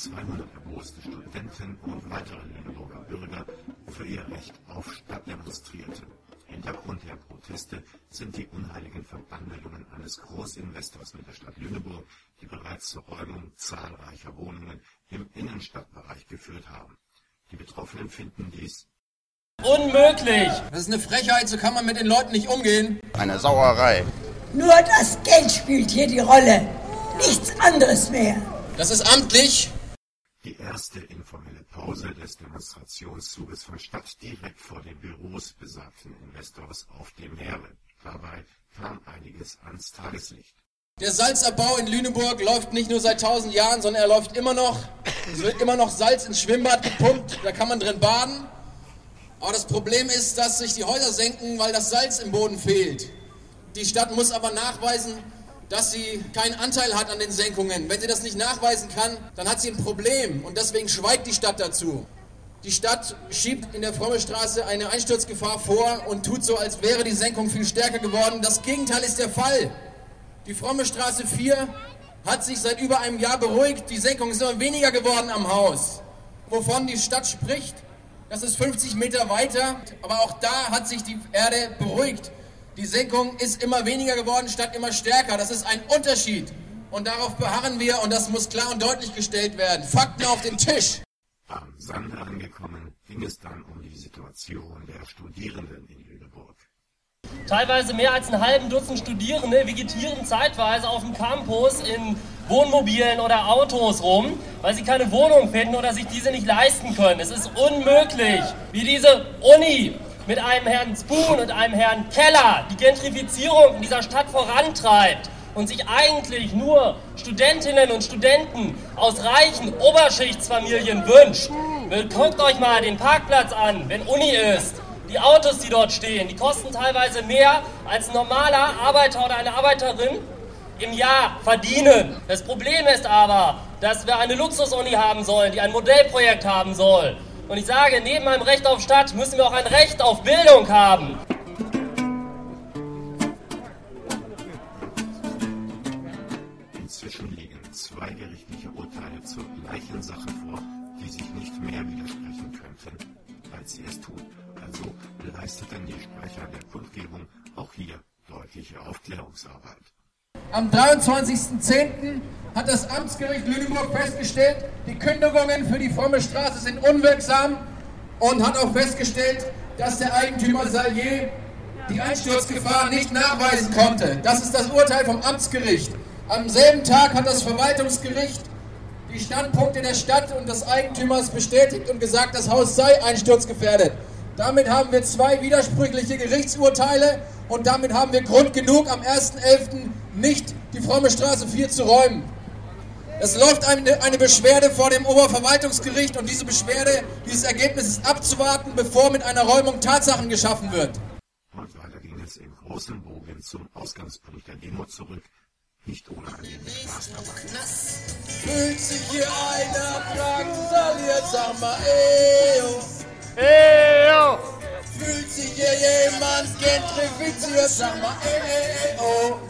200 erboste Studenten und weitere Lüneburger Bürger für ihr Recht auf Stadt demonstrierten. Hintergrund der Proteste sind die unheiligen Verbandlungen eines Großinvestors mit der Stadt Lüneburg, die bereits zur Räumung zahlreicher Wohnungen im Innenstadtbereich geführt haben. Die Betroffenen finden dies Unmöglich! Das ist eine Frechheit, so kann man mit den Leuten nicht umgehen. Eine Sauerei. Nur das Geld spielt hier die Rolle. Nichts anderes mehr. Das ist amtlich. Die erste informelle Pause des Demonstrationszuges fand statt direkt vor den Büros besagten Investors auf dem Meere. Dabei kam einiges ans Tageslicht. Der Salzabbau in Lüneburg läuft nicht nur seit tausend Jahren, sondern er läuft immer noch. Es wird immer noch Salz ins Schwimmbad gepumpt, da kann man drin baden. Aber das Problem ist, dass sich die Häuser senken, weil das Salz im Boden fehlt. Die Stadt muss aber nachweisen, dass sie keinen Anteil hat an den Senkungen. Wenn sie das nicht nachweisen kann, dann hat sie ein Problem und deswegen schweigt die Stadt dazu. Die Stadt schiebt in der Frommestraße eine Einsturzgefahr vor und tut so, als wäre die Senkung viel stärker geworden. Das Gegenteil ist der Fall. Die Frommestraße 4 hat sich seit über einem Jahr beruhigt. Die Senkung ist immer weniger geworden am Haus. Wovon die Stadt spricht, das ist 50 Meter weiter, aber auch da hat sich die Erde beruhigt. Die Senkung ist immer weniger geworden, statt immer stärker. Das ist ein Unterschied. Und darauf beharren wir und das muss klar und deutlich gestellt werden. Fakten auf den Tisch. Am Sande angekommen ging es dann um die Situation der Studierenden in Lüneburg. Teilweise mehr als einen halben Dutzend Studierende vegetieren zeitweise auf dem Campus in Wohnmobilen oder Autos rum, weil sie keine Wohnung finden oder sich diese nicht leisten können. Es ist unmöglich, wie diese Uni mit einem Herrn Spoon und einem Herrn Keller die Gentrifizierung in dieser Stadt vorantreibt und sich eigentlich nur Studentinnen und Studenten aus reichen Oberschichtsfamilien wünscht. Guckt euch mal den Parkplatz an, wenn Uni ist. Die Autos, die dort stehen, die kosten teilweise mehr als ein normaler Arbeiter oder eine Arbeiterin im Jahr verdienen. Das Problem ist aber, dass wir eine Luxusuni haben sollen, die ein Modellprojekt haben soll. Und ich sage, neben einem Recht auf Stadt müssen wir auch ein Recht auf Bildung haben. Inzwischen liegen zwei gerichtliche Urteile zur gleichen Sache vor, die sich nicht mehr widersprechen könnten, als sie es tun. Also leisteten die Sprecher der Kundgebung auch hier deutliche Aufklärungsarbeit. Am 23.10. hat das Amtsgericht Lüneburg festgestellt, die Kündigungen für die Fromme Straße sind unwirksam und hat auch festgestellt, dass der Eigentümer Salier die Einsturzgefahr nicht nachweisen konnte. Das ist das Urteil vom Amtsgericht. Am selben Tag hat das Verwaltungsgericht die Standpunkte der Stadt und des Eigentümers bestätigt und gesagt, das Haus sei einsturzgefährdet. Damit haben wir zwei widersprüchliche Gerichtsurteile und damit haben wir Grund genug, am 1.11. nicht die Fromme Straße 4 zu räumen. Es läuft eine, eine, Beschwerde vor dem Oberverwaltungsgericht und diese Beschwerde, dieses Ergebnis ist abzuwarten, bevor mit einer Räumung Tatsachen geschaffen wird. Und weiter ging es im großen Bogen zum Ausgangspunkt der Demo zurück, nicht ohne ein wenig Spaß. Fühlt sich hier einer drangsaliert, sag mal, ey, Eyo! Fühlt sich hier jemand gentrifiziert, sag mal, ey, ey, ey, oh.